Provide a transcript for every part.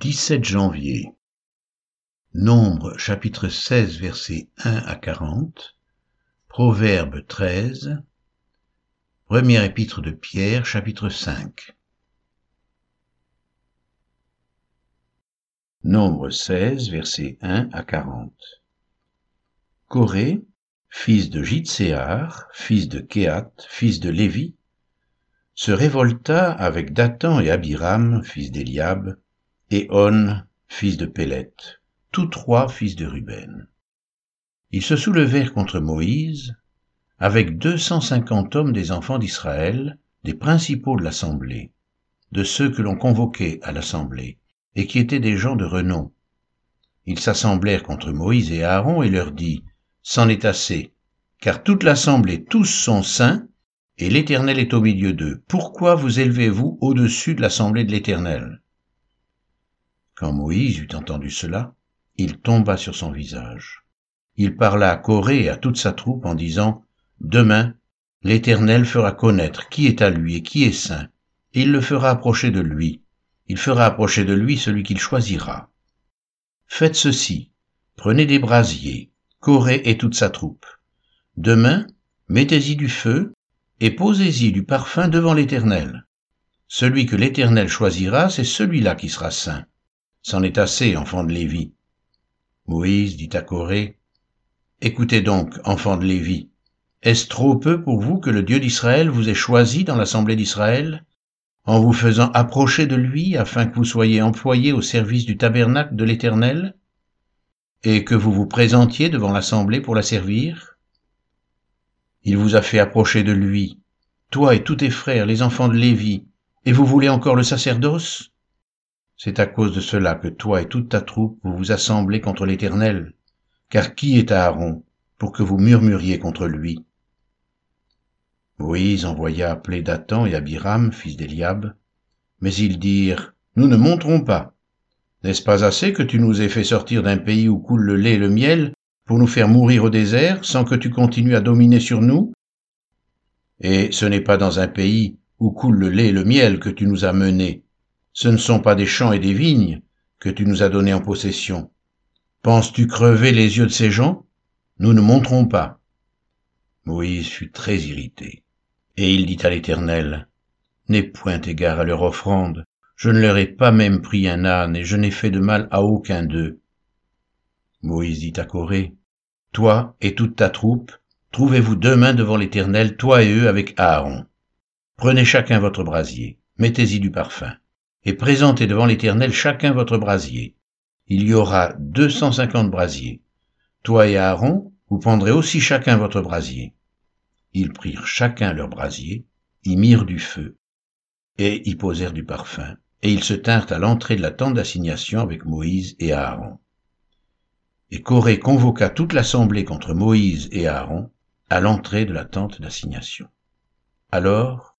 17 janvier. Nombre chapitre 16 versets 1 à 40. Proverbe 13. Première épître de Pierre chapitre 5. Nombre 16 versets 1 à 40. Corée, fils de Jitséar, fils de Kéat, fils de Lévi, se révolta avec Dathan et Abiram, fils d'Eliab, et On, fils de Péleth, tous trois fils de Ruben. Ils se soulevèrent contre Moïse, avec deux cent cinquante hommes des enfants d'Israël, des principaux de l'assemblée, de ceux que l'on convoquait à l'assemblée, et qui étaient des gens de renom. Ils s'assemblèrent contre Moïse et Aaron et leur dit, C'en est assez, car toute l'assemblée, tous sont saints, et l'Éternel est au milieu d'eux. Pourquoi vous élevez-vous au-dessus de l'assemblée de l'Éternel? Quand Moïse eut entendu cela, il tomba sur son visage. Il parla à Corée et à toute sa troupe en disant, Demain, l'Éternel fera connaître qui est à lui et qui est saint, et il le fera approcher de lui. Il fera approcher de lui celui qu'il choisira. Faites ceci, prenez des brasiers, Corée et toute sa troupe. Demain, mettez-y du feu, et posez-y du parfum devant l'Éternel. Celui que l'Éternel choisira, c'est celui-là qui sera saint. C'en est assez, enfants de Lévi. Moïse dit à Corée, Écoutez donc, enfants de Lévi, est-ce trop peu pour vous que le Dieu d'Israël vous ait choisi dans l'assemblée d'Israël, en vous faisant approcher de lui afin que vous soyez employés au service du tabernacle de l'Éternel, et que vous vous présentiez devant l'assemblée pour la servir? Il vous a fait approcher de lui, toi et tous tes frères, les enfants de Lévi, et vous voulez encore le sacerdoce? C'est à cause de cela que toi et toute ta troupe vous vous assemblez contre l'Éternel. Car qui est Aaron pour que vous murmuriez contre lui? Moïse envoya appeler Dathan et Abiram, fils d'Eliab, mais ils dirent, Nous ne monterons pas. N'est-ce pas assez que tu nous aies fait sortir d'un pays où coule le lait et le miel pour nous faire mourir au désert sans que tu continues à dominer sur nous? Et ce n'est pas dans un pays où coule le lait et le miel que tu nous as menés, ce ne sont pas des champs et des vignes que tu nous as donnés en possession. Penses-tu crever les yeux de ces gens? Nous ne monterons pas. Moïse fut très irrité, et il dit à l'Éternel, N'aie point égard à leur offrande, je ne leur ai pas même pris un âne, et je n'ai fait de mal à aucun d'eux. Moïse dit à Corée, Toi et toute ta troupe, trouvez-vous demain devant l'Éternel, toi et eux avec Aaron. Prenez chacun votre brasier, mettez-y du parfum et présentez devant l'Éternel chacun votre brasier. Il y aura deux cent cinquante brasiers. Toi et Aaron, vous prendrez aussi chacun votre brasier. Ils prirent chacun leur brasier, y mirent du feu, et y posèrent du parfum, et ils se tinrent à l'entrée de la tente d'assignation avec Moïse et Aaron. Et Corée convoqua toute l'assemblée contre Moïse et Aaron à l'entrée de la tente d'assignation. Alors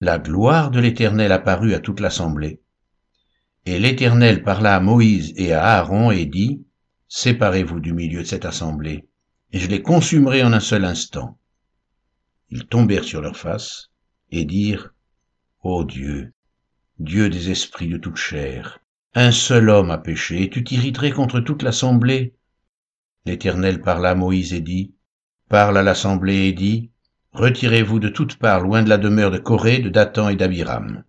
la gloire de l'Éternel apparut à toute l'assemblée. Et l'Éternel parla à Moïse et à Aaron et dit, Séparez-vous du milieu de cette assemblée, et je les consumerai en un seul instant. Ils tombèrent sur leurs faces et dirent, Ô Dieu, Dieu des esprits de toute chair, un seul homme a péché, et tu t'irriterais contre toute l'assemblée. L'Éternel parla à Moïse et dit, Parle à l'assemblée et dit, Retirez-vous de toutes parts loin de la demeure de Corée, de Dathan et d'Abiram.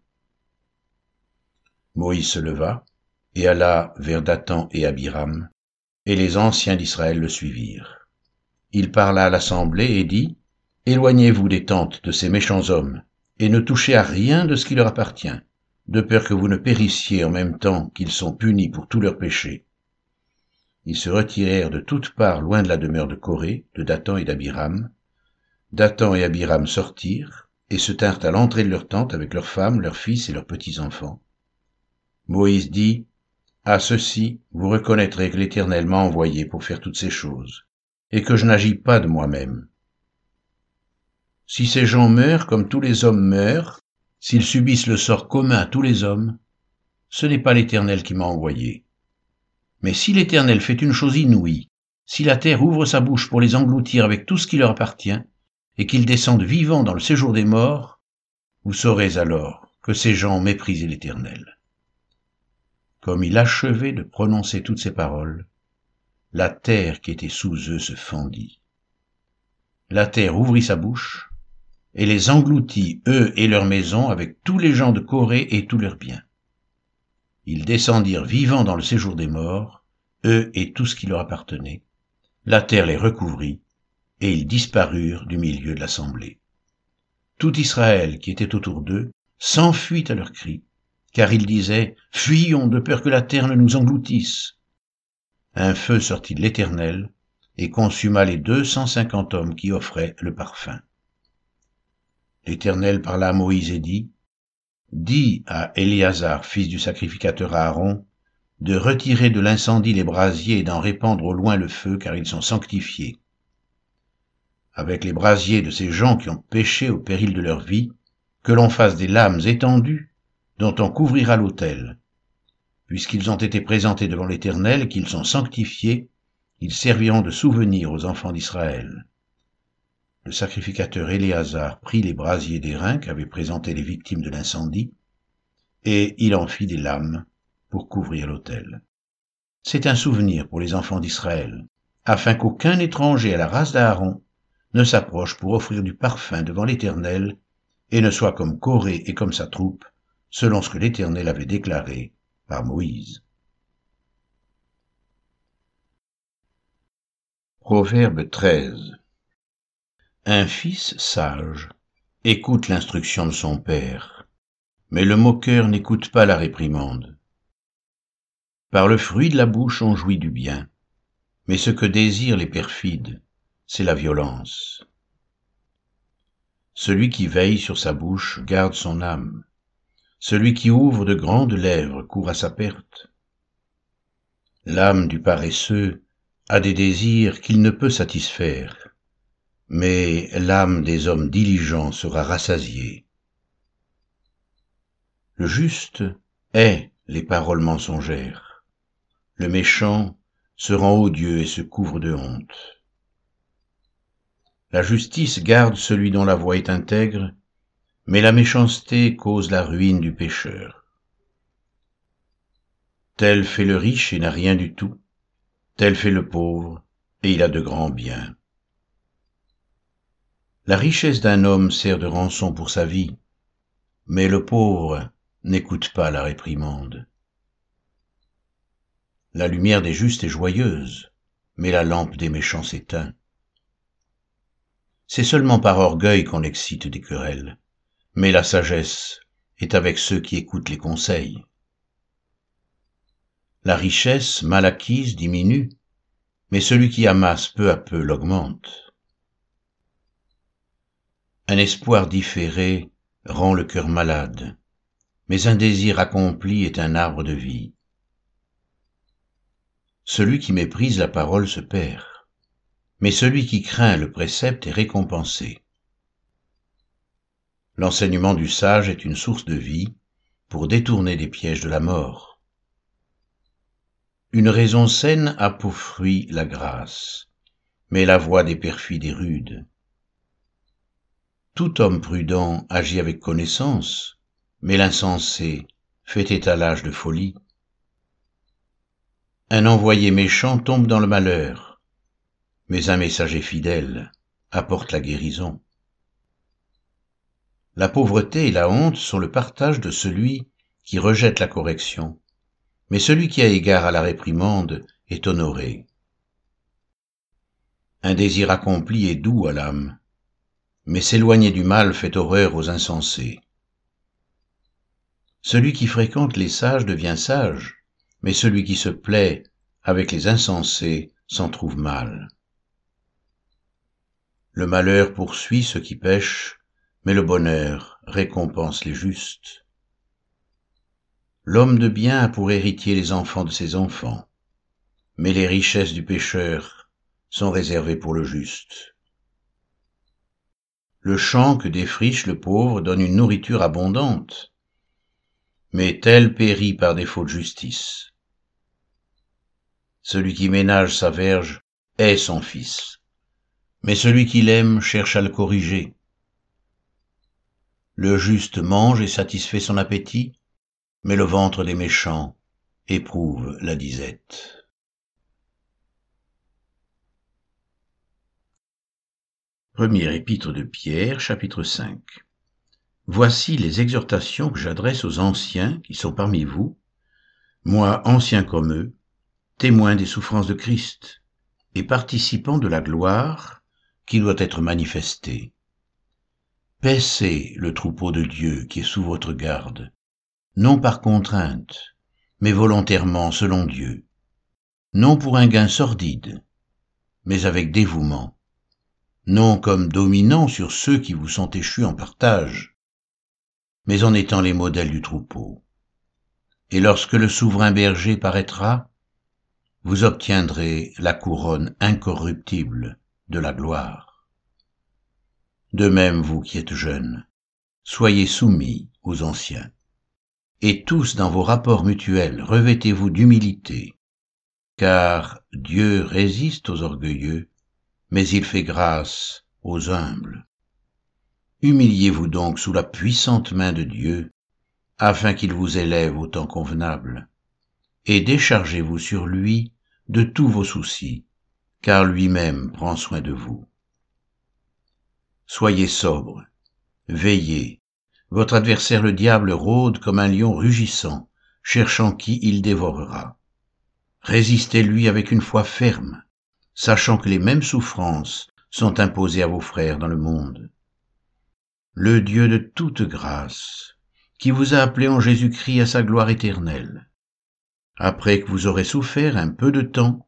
Moïse se leva et alla vers Dathan et Abiram, et les anciens d'Israël le suivirent. Il parla à l'assemblée et dit, Éloignez-vous des tentes de ces méchants hommes, et ne touchez à rien de ce qui leur appartient, de peur que vous ne périssiez en même temps qu'ils sont punis pour tous leurs péchés. Ils se retirèrent de toutes parts loin de la demeure de Corée, de Dathan et d'Abiram, Dathan et Abiram sortirent et se tinrent à l'entrée de leur tente avec leurs femmes, leurs fils et leurs petits-enfants. Moïse dit, À ceci, vous reconnaîtrez que l'Éternel m'a envoyé pour faire toutes ces choses, et que je n'agis pas de moi-même. Si ces gens meurent comme tous les hommes meurent, s'ils subissent le sort commun à tous les hommes, ce n'est pas l'Éternel qui m'a envoyé. Mais si l'Éternel fait une chose inouïe, si la terre ouvre sa bouche pour les engloutir avec tout ce qui leur appartient, et qu'ils descendent vivants dans le séjour des morts, vous saurez alors que ces gens ont méprisé l'Éternel. comme il achevait de prononcer toutes ces paroles, la terre qui était sous eux se fendit. La terre ouvrit sa bouche et les engloutit, eux et leurs maisons, avec tous les gens de Corée et tous leurs biens. Ils descendirent vivants dans le séjour des morts, eux et tout ce qui leur appartenait. La terre les recouvrit, et ils disparurent du milieu de l'assemblée. Tout Israël qui était autour d'eux s'enfuit à leurs cris, car ils disaient, Fuyons de peur que la terre ne nous engloutisse. Un feu sortit de l'Éternel, et consuma les deux cent cinquante hommes qui offraient le parfum. L'Éternel parla à Moïse et dit, Dis à Éléazar, fils du sacrificateur Aaron, de retirer de l'incendie les brasiers et d'en répandre au loin le feu, car ils sont sanctifiés. Avec les brasiers de ces gens qui ont péché au péril de leur vie, que l'on fasse des lames étendues, dont on couvrira l'autel. Puisqu'ils ont été présentés devant l'Éternel, qu'ils sont sanctifiés, ils serviront de souvenir aux enfants d'Israël. Le sacrificateur Éléazar prit les brasiers d'airain qu'avaient présentés les victimes de l'incendie, et il en fit des lames pour couvrir l'autel. C'est un souvenir pour les enfants d'Israël, afin qu'aucun étranger à la race d'Aaron ne s'approche pour offrir du parfum devant l'Éternel, et ne soit comme Corée et comme sa troupe, selon ce que l'Éternel avait déclaré par Moïse. Proverbe 13 Un fils sage écoute l'instruction de son père, mais le moqueur n'écoute pas la réprimande. Par le fruit de la bouche on jouit du bien, mais ce que désirent les perfides, c'est la violence. Celui qui veille sur sa bouche garde son âme. Celui qui ouvre de grandes lèvres court à sa perte. L'âme du paresseux a des désirs qu'il ne peut satisfaire, mais l'âme des hommes diligents sera rassasiée. Le juste hait les paroles mensongères, le méchant se rend odieux et se couvre de honte. La justice garde celui dont la voix est intègre, mais la méchanceté cause la ruine du pécheur. Tel fait le riche et n'a rien du tout, tel fait le pauvre, et il a de grands biens. La richesse d'un homme sert de rançon pour sa vie, mais le pauvre n'écoute pas la réprimande. La lumière des justes est joyeuse, mais la lampe des méchants s'éteint. C'est seulement par orgueil qu'on excite des querelles, mais la sagesse est avec ceux qui écoutent les conseils. La richesse mal acquise diminue, mais celui qui amasse peu à peu l'augmente. Un espoir différé rend le cœur malade, mais un désir accompli est un arbre de vie. Celui qui méprise la parole se perd, mais celui qui craint le précepte est récompensé. L'enseignement du sage est une source de vie pour détourner des pièges de la mort. Une raison saine a pour fruit la grâce, mais la voix des perfides est rude. Tout homme prudent agit avec connaissance, mais l'insensé fait étalage de folie. Un envoyé méchant tombe dans le malheur, mais un messager fidèle apporte la guérison. La pauvreté et la honte sont le partage de celui qui rejette la correction mais celui qui a égard à la réprimande est honoré. Un désir accompli est doux à l'âme, mais s'éloigner du mal fait horreur aux insensés. Celui qui fréquente les sages devient sage, mais celui qui se plaît avec les insensés s'en trouve mal. Le malheur poursuit ceux qui pêchent, mais le bonheur récompense les justes. L'homme de bien a pour héritier les enfants de ses enfants, mais les richesses du pécheur sont réservées pour le juste. Le champ que défriche le pauvre donne une nourriture abondante, mais tel périt par défaut de justice. Celui qui ménage sa verge est son fils, mais celui qui l'aime cherche à le corriger. Le juste mange et satisfait son appétit, mais le ventre des méchants éprouve la disette. Premier épître de Pierre, chapitre 5 Voici les exhortations que j'adresse aux anciens qui sont parmi vous, moi ancien comme eux, témoin des souffrances de Christ et participant de la gloire qui doit être manifestée. Paissez le troupeau de Dieu qui est sous votre garde, non par contrainte, mais volontairement selon Dieu, non pour un gain sordide, mais avec dévouement, non comme dominant sur ceux qui vous sont échus en partage, mais en étant les modèles du troupeau. Et lorsque le souverain berger paraîtra, vous obtiendrez la couronne incorruptible de la gloire. De même, vous qui êtes jeunes, soyez soumis aux anciens. Et tous dans vos rapports mutuels, revêtez-vous d'humilité, car Dieu résiste aux orgueilleux, mais il fait grâce aux humbles. Humiliez-vous donc sous la puissante main de Dieu, afin qu'il vous élève au temps convenable, et déchargez-vous sur lui de tous vos soucis, car lui-même prend soin de vous. Soyez sobre, veillez, votre adversaire le diable rôde comme un lion rugissant, cherchant qui il dévorera. Résistez-lui avec une foi ferme, sachant que les mêmes souffrances sont imposées à vos frères dans le monde. Le Dieu de toute grâce, qui vous a appelé en Jésus-Christ à sa gloire éternelle, après que vous aurez souffert un peu de temps,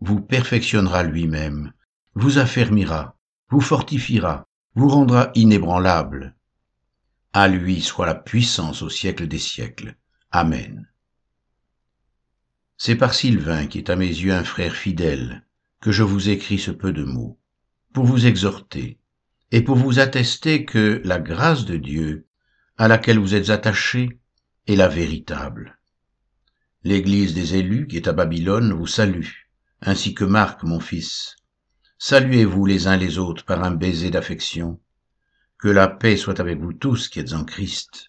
vous perfectionnera lui-même, vous affermira, vous fortifiera, vous rendra inébranlable. À lui soit la puissance au siècle des siècles. Amen. C'est par Sylvain, qui est à mes yeux un frère fidèle, que je vous écris ce peu de mots, pour vous exhorter, et pour vous attester que la grâce de Dieu, à laquelle vous êtes attachés, est la véritable L'Église des élus qui est à Babylone vous salue, ainsi que Marc, mon fils. Saluez-vous les uns les autres par un baiser d'affection. Que la paix soit avec vous tous qui êtes en Christ.